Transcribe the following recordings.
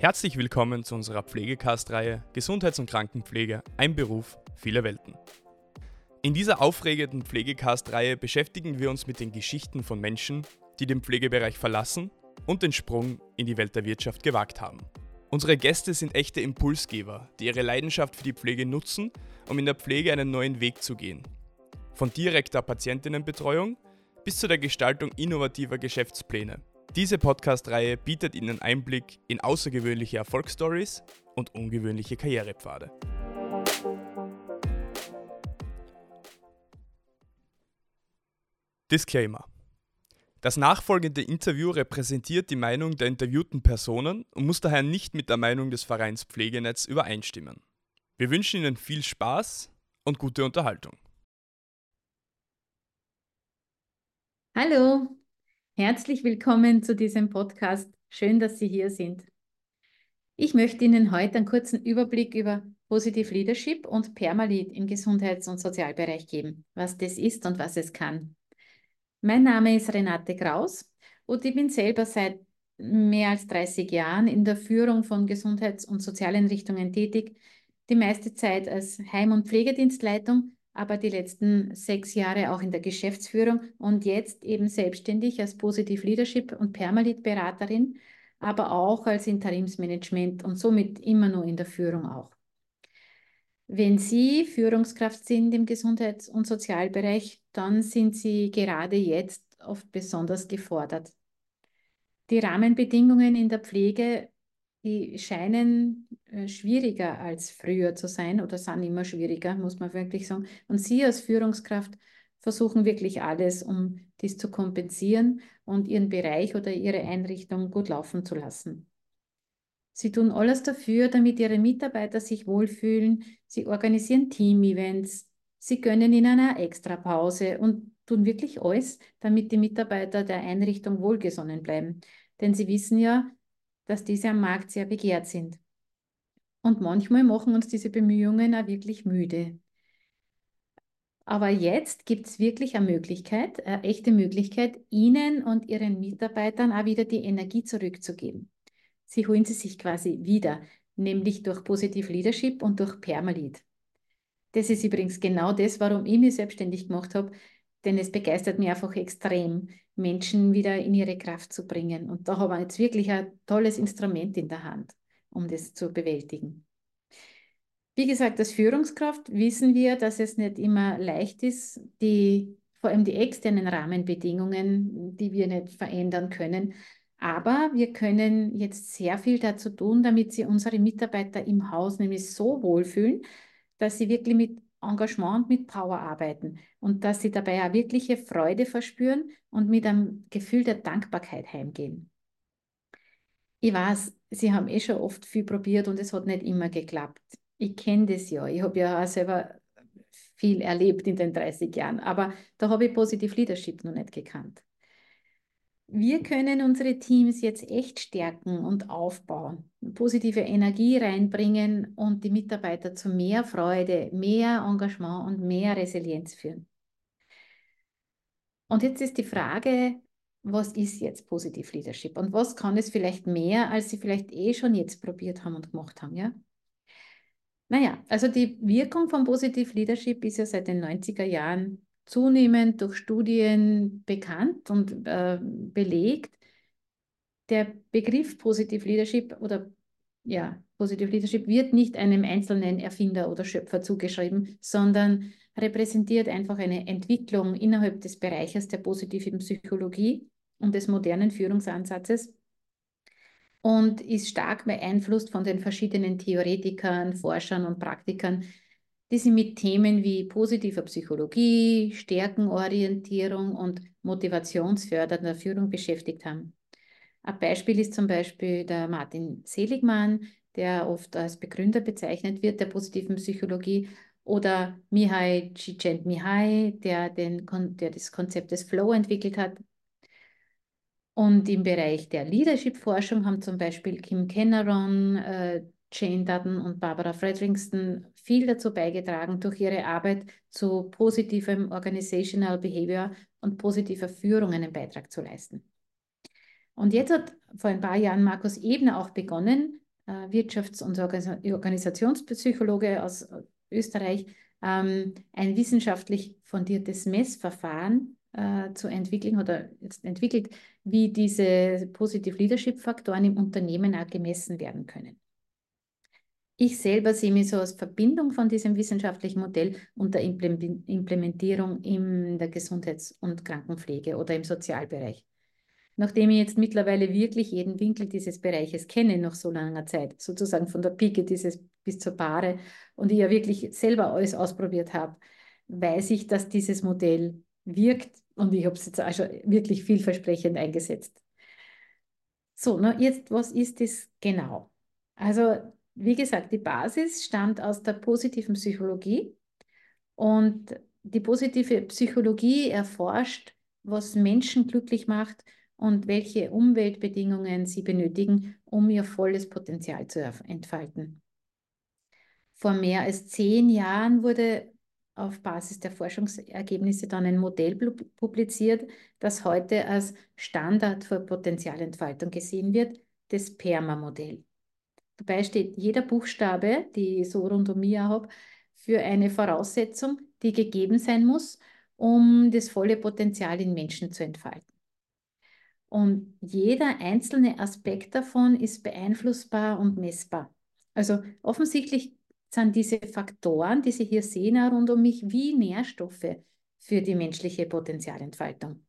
Herzlich willkommen zu unserer Pflegecast-Reihe Gesundheits- und Krankenpflege, ein Beruf, viele Welten. In dieser aufregenden Pflegecast-Reihe beschäftigen wir uns mit den Geschichten von Menschen, die den Pflegebereich verlassen und den Sprung in die Welt der Wirtschaft gewagt haben. Unsere Gäste sind echte Impulsgeber, die ihre Leidenschaft für die Pflege nutzen, um in der Pflege einen neuen Weg zu gehen. Von direkter Patientinnenbetreuung bis zu der Gestaltung innovativer Geschäftspläne. Diese Podcast-Reihe bietet Ihnen Einblick in außergewöhnliche Erfolgsstories und ungewöhnliche Karrierepfade. Disclaimer. Das nachfolgende Interview repräsentiert die Meinung der interviewten Personen und muss daher nicht mit der Meinung des Vereins Pflegenetz übereinstimmen. Wir wünschen Ihnen viel Spaß und gute Unterhaltung. Hallo, herzlich willkommen zu diesem Podcast. Schön, dass Sie hier sind. Ich möchte Ihnen heute einen kurzen Überblick über Positive Leadership und Permalit im Gesundheits- und Sozialbereich geben, was das ist und was es kann. Mein Name ist Renate Kraus und ich bin selber seit mehr als 30 Jahren in der Führung von Gesundheits- und Sozialeinrichtungen tätig, die meiste Zeit als Heim- und Pflegedienstleitung, aber die letzten sechs Jahre auch in der Geschäftsführung und jetzt eben selbstständig als Positive Leadership und Permalit-Beraterin, aber auch als Interimsmanagement und somit immer nur in der Führung auch. Wenn Sie Führungskraft sind im Gesundheits- und Sozialbereich, dann sind Sie gerade jetzt oft besonders gefordert. Die Rahmenbedingungen in der Pflege, die scheinen äh, schwieriger als früher zu sein oder sind immer schwieriger, muss man wirklich sagen. Und Sie als Führungskraft versuchen wirklich alles, um dies zu kompensieren und Ihren Bereich oder Ihre Einrichtung gut laufen zu lassen. Sie tun alles dafür, damit ihre Mitarbeiter sich wohlfühlen. Sie organisieren Team-Events. Sie gönnen ihnen eine Extrapause und tun wirklich alles, damit die Mitarbeiter der Einrichtung wohlgesonnen bleiben. Denn sie wissen ja, dass diese am Markt sehr begehrt sind. Und manchmal machen uns diese Bemühungen auch wirklich müde. Aber jetzt gibt es wirklich eine Möglichkeit, eine echte Möglichkeit, Ihnen und Ihren Mitarbeitern auch wieder die Energie zurückzugeben. Sie holen sie sich quasi wieder, nämlich durch Positive Leadership und durch Permalit. Das ist übrigens genau das, warum ich mich selbstständig gemacht habe, denn es begeistert mich einfach extrem, Menschen wieder in ihre Kraft zu bringen. Und da haben wir jetzt wirklich ein tolles Instrument in der Hand, um das zu bewältigen. Wie gesagt, als Führungskraft wissen wir, dass es nicht immer leicht ist, die, vor allem die externen Rahmenbedingungen, die wir nicht verändern können, aber wir können jetzt sehr viel dazu tun, damit sie unsere Mitarbeiter im Haus nämlich so wohlfühlen, dass sie wirklich mit Engagement und mit Power arbeiten und dass sie dabei auch wirkliche Freude verspüren und mit einem Gefühl der Dankbarkeit heimgehen. Ich weiß, Sie haben eh schon oft viel probiert und es hat nicht immer geklappt. Ich kenne das ja. Ich habe ja auch selber viel erlebt in den 30 Jahren, aber da habe ich Positive Leadership noch nicht gekannt. Wir können unsere Teams jetzt echt stärken und aufbauen, positive Energie reinbringen und die Mitarbeiter zu mehr Freude, mehr Engagement und mehr Resilienz führen. Und jetzt ist die Frage, was ist jetzt Positive Leadership und was kann es vielleicht mehr, als Sie vielleicht eh schon jetzt probiert haben und gemacht haben, ja? Naja, also die Wirkung von Positive Leadership ist ja seit den 90er Jahren zunehmend durch Studien bekannt und äh, belegt. Der Begriff Positive Leadership oder ja, Positive Leadership wird nicht einem einzelnen Erfinder oder Schöpfer zugeschrieben, sondern repräsentiert einfach eine Entwicklung innerhalb des Bereiches der positiven Psychologie und des modernen Führungsansatzes und ist stark beeinflusst von den verschiedenen Theoretikern, Forschern und Praktikern, die sich mit Themen wie positiver Psychologie, Stärkenorientierung und motivationsfördernder Führung beschäftigt haben. Ein Beispiel ist zum Beispiel der Martin Seligmann, der oft als Begründer bezeichnet wird der positiven Psychologie, oder Mihai Csikszentmihalyi, der, den, der das Konzept des Flow entwickelt hat. Und im Bereich der Leadership-Forschung haben zum Beispiel Kim Kenneron, äh, Jane Dutton und Barbara Fredrickson viel dazu beigetragen, durch ihre Arbeit zu positivem Organizational Behavior und positiver Führung einen Beitrag zu leisten. Und jetzt hat vor ein paar Jahren Markus Ebner auch begonnen, äh, Wirtschafts- und Organisationspsychologe aus Österreich, ähm, ein wissenschaftlich fundiertes Messverfahren äh, zu entwickeln oder jetzt entwickelt, wie diese Positive Leadership Faktoren im Unternehmen auch gemessen werden können. Ich selber sehe mich so als Verbindung von diesem wissenschaftlichen Modell und der Implementierung in der Gesundheits- und Krankenpflege oder im Sozialbereich. Nachdem ich jetzt mittlerweile wirklich jeden Winkel dieses Bereiches kenne, nach so langer Zeit, sozusagen von der Pike dieses bis zur Paare, und ich ja wirklich selber alles ausprobiert habe, weiß ich, dass dieses Modell wirkt und ich habe es jetzt auch schon wirklich vielversprechend eingesetzt. So, na jetzt, was ist das genau? Also wie gesagt, die Basis stammt aus der positiven Psychologie und die positive Psychologie erforscht, was Menschen glücklich macht und welche Umweltbedingungen sie benötigen, um ihr volles Potenzial zu entfalten. Vor mehr als zehn Jahren wurde auf Basis der Forschungsergebnisse dann ein Modell publiziert, das heute als Standard für Potenzialentfaltung gesehen wird, das PERMA-Modell. Dabei steht jeder Buchstabe, die ich so rund um mich habe, für eine Voraussetzung, die gegeben sein muss, um das volle Potenzial in Menschen zu entfalten. Und jeder einzelne Aspekt davon ist beeinflussbar und messbar. Also offensichtlich sind diese Faktoren, die Sie hier sehen, rund um mich, wie Nährstoffe für die menschliche Potenzialentfaltung.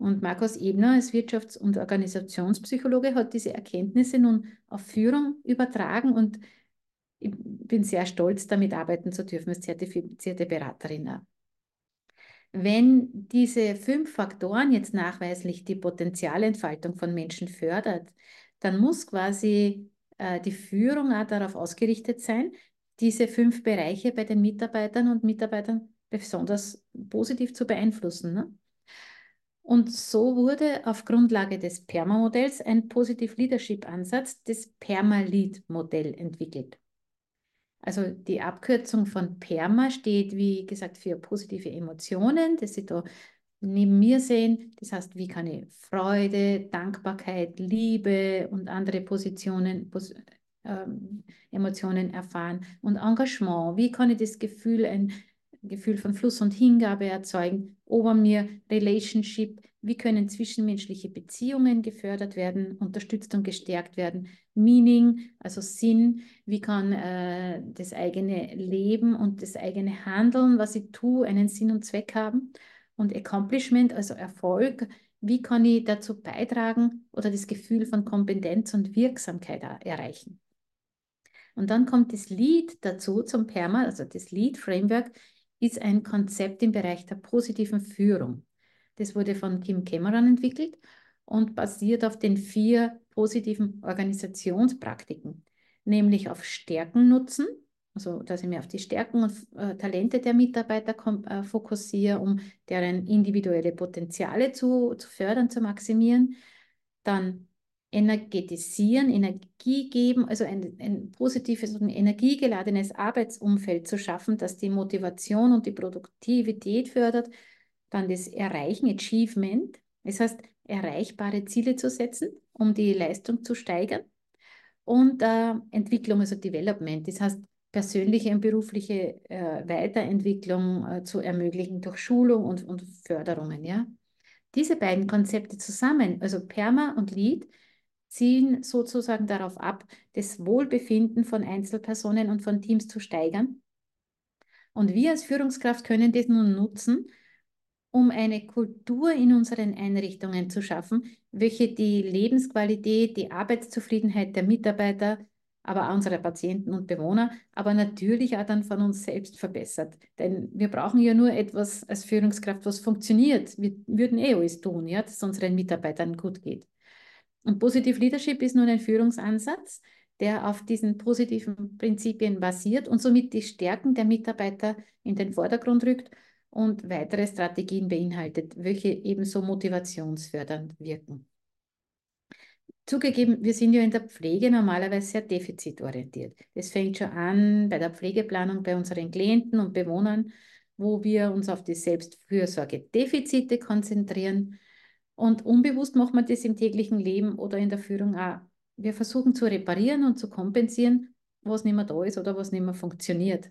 Und Markus Ebner als Wirtschafts- und Organisationspsychologe hat diese Erkenntnisse nun auf Führung übertragen und ich bin sehr stolz, damit arbeiten zu dürfen als zertifizierte Beraterin. Wenn diese fünf Faktoren jetzt nachweislich die Potenzialentfaltung von Menschen fördert, dann muss quasi äh, die Führung auch darauf ausgerichtet sein, diese fünf Bereiche bei den Mitarbeitern und Mitarbeitern besonders positiv zu beeinflussen. Ne? Und so wurde auf Grundlage des PERMA-Modells ein Positive Leadership-Ansatz, das PERMA-Lead-Modell entwickelt. Also die Abkürzung von PERMA steht, wie gesagt, für positive Emotionen, das Sie da neben mir sehen. Das heißt, wie kann ich Freude, Dankbarkeit, Liebe und andere Positionen, Pos ähm, Emotionen erfahren und Engagement. Wie kann ich das Gefühl, ein Gefühl von Fluss und Hingabe erzeugen, ober mir Relationship, wie können zwischenmenschliche Beziehungen gefördert werden, unterstützt und gestärkt werden, Meaning, also Sinn, wie kann äh, das eigene Leben und das eigene Handeln, was ich tue, einen Sinn und Zweck haben und Accomplishment, also Erfolg, wie kann ich dazu beitragen oder das Gefühl von Kompetenz und Wirksamkeit erreichen. Und dann kommt das Lead dazu zum PERMA, also das Lead Framework, ist ein Konzept im Bereich der positiven Führung. Das wurde von Kim Cameron entwickelt und basiert auf den vier positiven Organisationspraktiken, nämlich auf Stärken nutzen, also dass ich mir auf die Stärken und äh, Talente der Mitarbeiter äh, fokussiere, um deren individuelle Potenziale zu, zu fördern, zu maximieren. Dann energetisieren, Energie geben, also ein, ein positives und energiegeladenes Arbeitsumfeld zu schaffen, das die Motivation und die Produktivität fördert, dann das Erreichen, Achievement, das heißt, erreichbare Ziele zu setzen, um die Leistung zu steigern und äh, Entwicklung, also Development, das heißt, persönliche und berufliche äh, Weiterentwicklung äh, zu ermöglichen durch Schulung und, und Förderungen. Ja? Diese beiden Konzepte zusammen, also PERMA und LEAD, zielen sozusagen darauf ab, das Wohlbefinden von Einzelpersonen und von Teams zu steigern. Und wir als Führungskraft können das nun nutzen, um eine Kultur in unseren Einrichtungen zu schaffen, welche die Lebensqualität, die Arbeitszufriedenheit der Mitarbeiter, aber auch unserer Patienten und Bewohner, aber natürlich auch dann von uns selbst verbessert. Denn wir brauchen ja nur etwas als Führungskraft, was funktioniert. Wir würden eh alles tun, ja, dass es unseren Mitarbeitern gut geht. Und Positive Leadership ist nun ein Führungsansatz, der auf diesen positiven Prinzipien basiert und somit die Stärken der Mitarbeiter in den Vordergrund rückt und weitere Strategien beinhaltet, welche ebenso motivationsfördernd wirken. Zugegeben, wir sind ja in der Pflege normalerweise sehr defizitorientiert. Das fängt schon an bei der Pflegeplanung bei unseren Klienten und Bewohnern, wo wir uns auf die Selbstfürsorge-Defizite konzentrieren und unbewusst macht man das im täglichen Leben oder in der Führung auch wir versuchen zu reparieren und zu kompensieren, was nicht mehr da ist oder was nicht mehr funktioniert.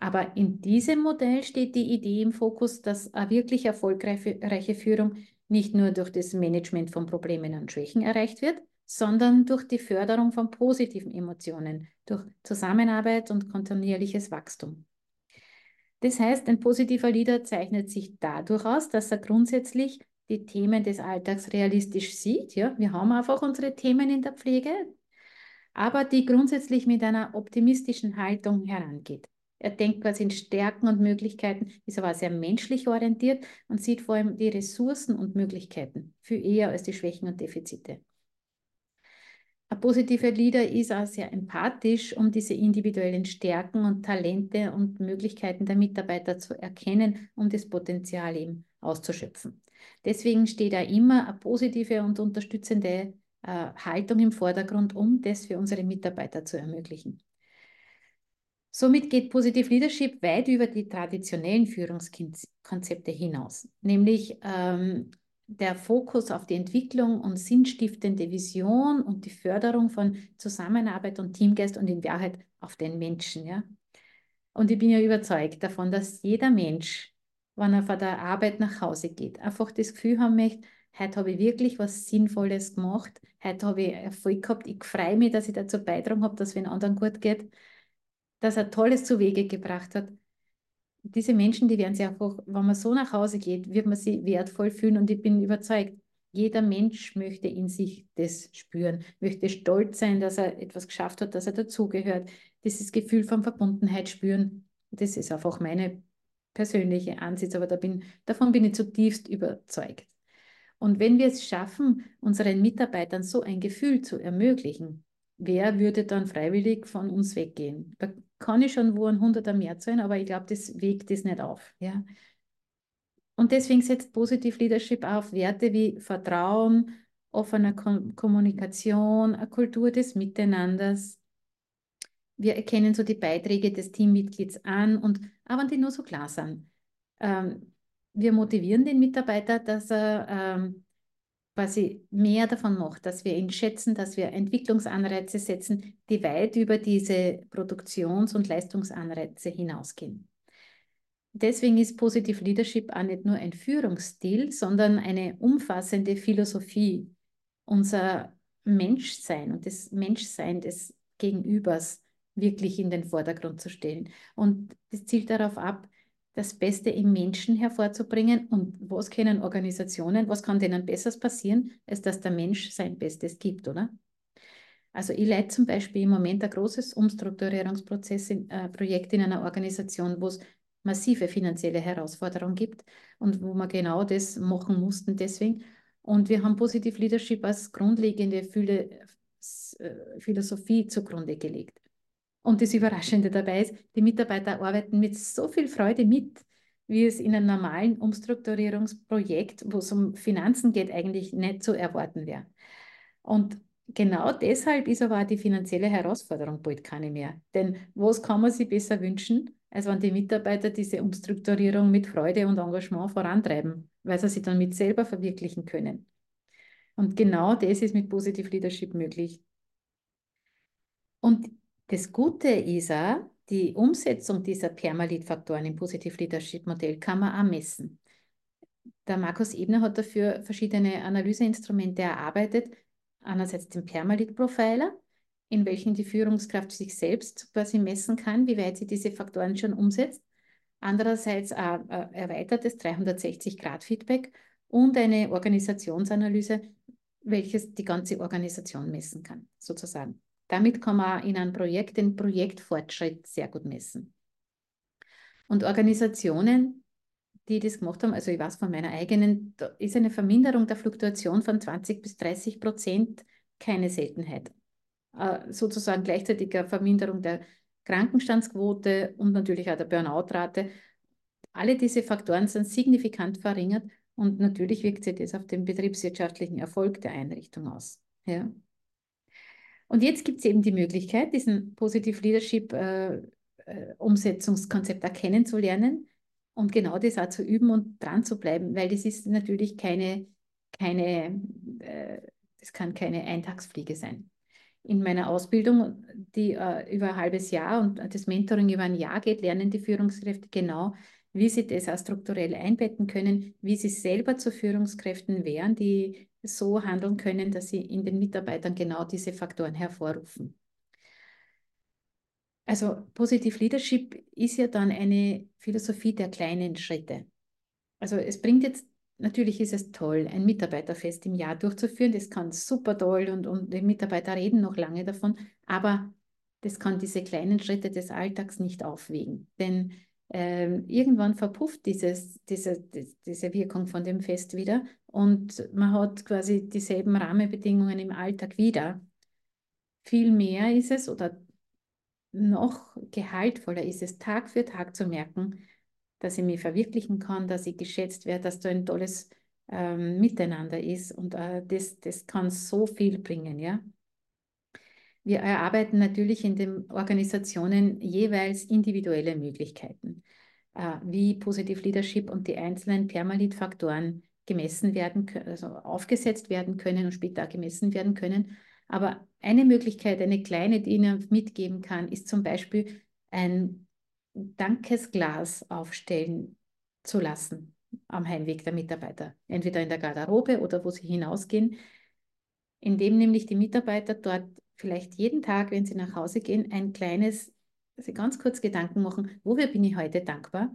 Aber in diesem Modell steht die Idee im Fokus, dass eine wirklich erfolgreiche Führung nicht nur durch das Management von Problemen und Schwächen erreicht wird, sondern durch die Förderung von positiven Emotionen, durch Zusammenarbeit und kontinuierliches Wachstum. Das heißt, ein positiver Leader zeichnet sich dadurch aus, dass er grundsätzlich die Themen des Alltags realistisch sieht. Ja, wir haben einfach unsere Themen in der Pflege, aber die grundsätzlich mit einer optimistischen Haltung herangeht. Er denkt quasi in Stärken und Möglichkeiten, ist aber sehr menschlich orientiert und sieht vor allem die Ressourcen und Möglichkeiten viel eher als die Schwächen und Defizite. Ein positiver Leader ist auch sehr empathisch, um diese individuellen Stärken und Talente und Möglichkeiten der Mitarbeiter zu erkennen, um das Potenzial eben auszuschöpfen. Deswegen steht da immer eine positive und unterstützende äh, Haltung im Vordergrund, um das für unsere Mitarbeiter zu ermöglichen. Somit geht Positive Leadership weit über die traditionellen Führungskonzepte hinaus, nämlich ähm, der Fokus auf die Entwicklung und sinnstiftende Vision und die Förderung von Zusammenarbeit und Teamgeist und in Wahrheit auf den Menschen. Ja? Und ich bin ja überzeugt davon, dass jeder Mensch, wenn er von der Arbeit nach Hause geht, einfach das Gefühl haben möchte, heute habe ich wirklich was Sinnvolles gemacht, heute habe ich Erfolg gehabt, ich freue mich, dass ich dazu beitragen habe, dass es anderen gut geht dass er Tolles zu Wege gebracht hat. Diese Menschen, die werden sich einfach, wenn man so nach Hause geht, wird man sie wertvoll fühlen und ich bin überzeugt, jeder Mensch möchte in sich das spüren, möchte stolz sein, dass er etwas geschafft hat, dass er dazugehört, dieses Gefühl von Verbundenheit spüren. Das ist einfach meine persönliche Ansicht, aber da bin, davon bin ich zutiefst überzeugt. Und wenn wir es schaffen, unseren Mitarbeitern so ein Gefühl zu ermöglichen, wer würde dann freiwillig von uns weggehen? Kann ich schon wo ein Hunderter mehr zahlen, aber ich glaube, das wägt das nicht auf. Ja? Und deswegen setzt Positive Leadership auf Werte wie Vertrauen, offene Kom Kommunikation, eine Kultur des Miteinanders. Wir erkennen so die Beiträge des Teammitglieds an und aber die nur so klar sind. Ähm, wir motivieren den Mitarbeiter, dass er ähm, quasi mehr davon macht, dass wir ihn schätzen, dass wir Entwicklungsanreize setzen, die weit über diese Produktions- und Leistungsanreize hinausgehen. Deswegen ist Positive Leadership auch nicht nur ein Führungsstil, sondern eine umfassende Philosophie, unser Menschsein und das Menschsein des Gegenübers wirklich in den Vordergrund zu stellen. Und das zielt darauf ab, das Beste im Menschen hervorzubringen. Und was können Organisationen, was kann denen Besseres passieren, als dass der Mensch sein Bestes gibt, oder? Also ich leite zum Beispiel im Moment ein großes Umstrukturierungsprozess, in, äh, in einer Organisation, wo es massive finanzielle Herausforderungen gibt und wo wir genau das machen mussten deswegen. Und wir haben Positive Leadership als grundlegende äh, Philosophie zugrunde gelegt. Und das Überraschende dabei ist, die Mitarbeiter arbeiten mit so viel Freude mit, wie es in einem normalen Umstrukturierungsprojekt, wo es um Finanzen geht, eigentlich nicht zu erwarten wäre. Und genau deshalb ist aber auch die finanzielle Herausforderung bald keine mehr. Denn was kann man sich besser wünschen, als wenn die Mitarbeiter diese Umstrukturierung mit Freude und Engagement vorantreiben, weil sie sich dann mit selber verwirklichen können. Und genau das ist mit Positive Leadership möglich. Und das Gute ist auch, die Umsetzung dieser Permalit-Faktoren im Positive Leadership Modell kann man auch messen. Der Markus Ebner hat dafür verschiedene Analyseinstrumente erarbeitet. Einerseits den Permalit-Profiler, in welchem die Führungskraft sich selbst quasi messen kann, wie weit sie diese Faktoren schon umsetzt. Andererseits ein erweitertes 360-Grad-Feedback und eine Organisationsanalyse, welches die ganze Organisation messen kann, sozusagen. Damit kann man in einem Projekt den Projektfortschritt sehr gut messen. Und Organisationen, die das gemacht haben, also ich weiß von meiner eigenen, da ist eine Verminderung der Fluktuation von 20 bis 30 Prozent keine Seltenheit. Äh, sozusagen gleichzeitig eine Verminderung der Krankenstandsquote und natürlich auch der Burnout-Rate. Alle diese Faktoren sind signifikant verringert und natürlich wirkt sich das auf den betriebswirtschaftlichen Erfolg der Einrichtung aus. Ja. Und jetzt gibt es eben die Möglichkeit, diesen Positive Leadership äh, äh, Umsetzungskonzept erkennen zu lernen und genau das auch zu üben und dran zu bleiben, weil das ist natürlich keine, keine äh, das kann keine Eintagsfliege sein. in meiner Ausbildung, die äh, über ein halbes Jahr und das Mentoring über ein Jahr geht, lernen die Führungskräfte genau, wie sie das auch strukturell einbetten können, wie sie selber zu Führungskräften wären, die so handeln können, dass sie in den Mitarbeitern genau diese Faktoren hervorrufen. Also Positive Leadership ist ja dann eine Philosophie der kleinen Schritte. Also es bringt jetzt, natürlich ist es toll, ein Mitarbeiterfest im Jahr durchzuführen. Das kann super toll und, und die Mitarbeiter reden noch lange davon, aber das kann diese kleinen Schritte des Alltags nicht aufwiegen. Denn ähm, irgendwann verpufft dieses, diese, diese Wirkung von dem Fest wieder und man hat quasi dieselben Rahmenbedingungen im Alltag wieder. Viel mehr ist es oder noch gehaltvoller ist es, Tag für Tag zu merken, dass ich mich verwirklichen kann, dass ich geschätzt werde, dass da ein tolles ähm, Miteinander ist und äh, das, das kann so viel bringen, ja. Wir erarbeiten natürlich in den Organisationen jeweils individuelle Möglichkeiten, äh, wie Positive Leadership und die einzelnen Permalit-Faktoren gemessen werden, also aufgesetzt werden können und später gemessen werden können. Aber eine Möglichkeit, eine kleine, die Ihnen mitgeben kann, ist zum Beispiel ein Dankesglas aufstellen zu lassen am Heimweg der Mitarbeiter, entweder in der Garderobe oder wo sie hinausgehen, indem nämlich die Mitarbeiter dort vielleicht jeden Tag, wenn sie nach Hause gehen, ein kleines, also ganz kurz Gedanken machen, wofür bin ich heute dankbar?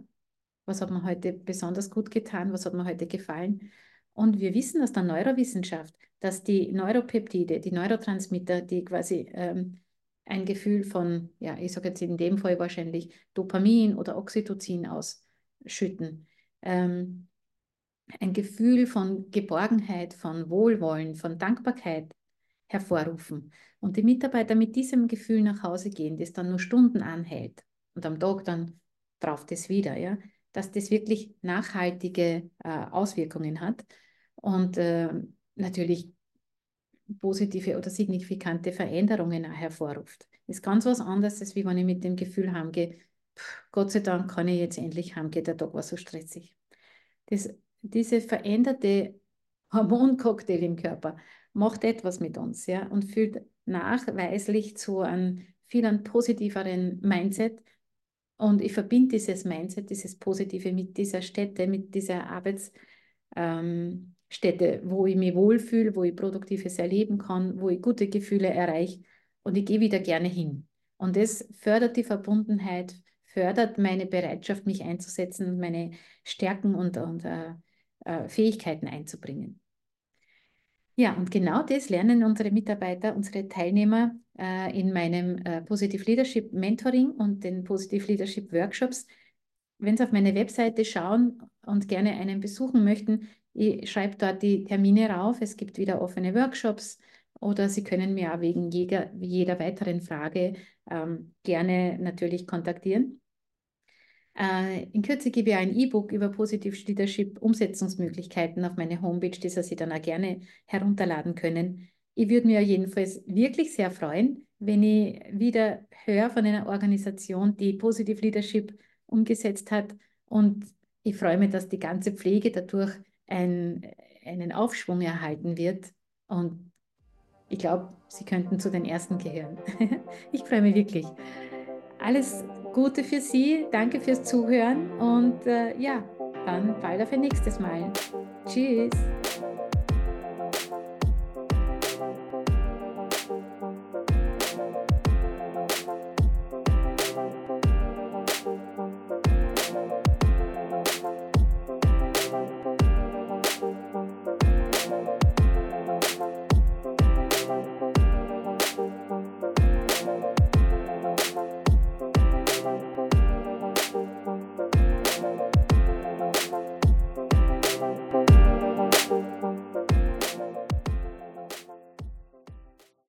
Was hat mir heute besonders gut getan? Was hat mir heute gefallen? Und wir wissen aus der Neurowissenschaft, dass die Neuropeptide, die Neurotransmitter, die quasi ähm, ein Gefühl von, ja, ich sage jetzt in dem Fall wahrscheinlich Dopamin oder Oxytocin ausschütten, ähm, ein Gefühl von Geborgenheit, von Wohlwollen, von Dankbarkeit hervorrufen. Und die Mitarbeiter mit diesem Gefühl nach Hause gehen, das dann nur Stunden anhält und am Tag dann braucht es wieder, ja, dass das wirklich nachhaltige äh, Auswirkungen hat und äh, natürlich positive oder signifikante Veränderungen hervorruft. Das ist ganz was anderes, als wie wenn ich mit dem Gefühl heimgehe, Gott sei Dank kann ich jetzt endlich heimgehen, der Tag war so stressig. Das, diese veränderte Hormoncocktail im Körper macht etwas mit uns ja, und führt nachweislich zu einem viel positiveren Mindset. Und ich verbinde dieses Mindset, dieses Positive mit dieser Stätte, mit dieser Arbeitsstätte, ähm, wo ich mich wohlfühle, wo ich Produktives erleben kann, wo ich gute Gefühle erreiche und ich gehe wieder gerne hin. Und das fördert die Verbundenheit, fördert meine Bereitschaft, mich einzusetzen und meine Stärken und, und äh, äh, Fähigkeiten einzubringen. Ja, und genau das lernen unsere Mitarbeiter, unsere Teilnehmer äh, in meinem äh, Positive Leadership Mentoring und den Positive Leadership Workshops. Wenn Sie auf meine Webseite schauen und gerne einen besuchen möchten, ich schreibe dort die Termine rauf. Es gibt wieder offene Workshops oder Sie können mir auch wegen jeder, jeder weiteren Frage ähm, gerne natürlich kontaktieren. Äh, in Kürze gebe ich ein E-Book über Positive Leadership Umsetzungsmöglichkeiten auf meine Homepage, das Sie dann auch gerne herunterladen können. Ich würde mir jedenfalls wirklich sehr freuen, wenn ich wieder höre von einer Organisation, die Positive Leadership umgesetzt hat. Und ich freue mich, dass die ganze Pflege dadurch ein, einen Aufschwung erhalten wird. Und ich glaube, Sie könnten zu den Ersten gehören. ich freue mich wirklich. Alles Gute für Sie, danke fürs Zuhören und äh, ja, dann bald auf ein nächstes Mal. Tschüss.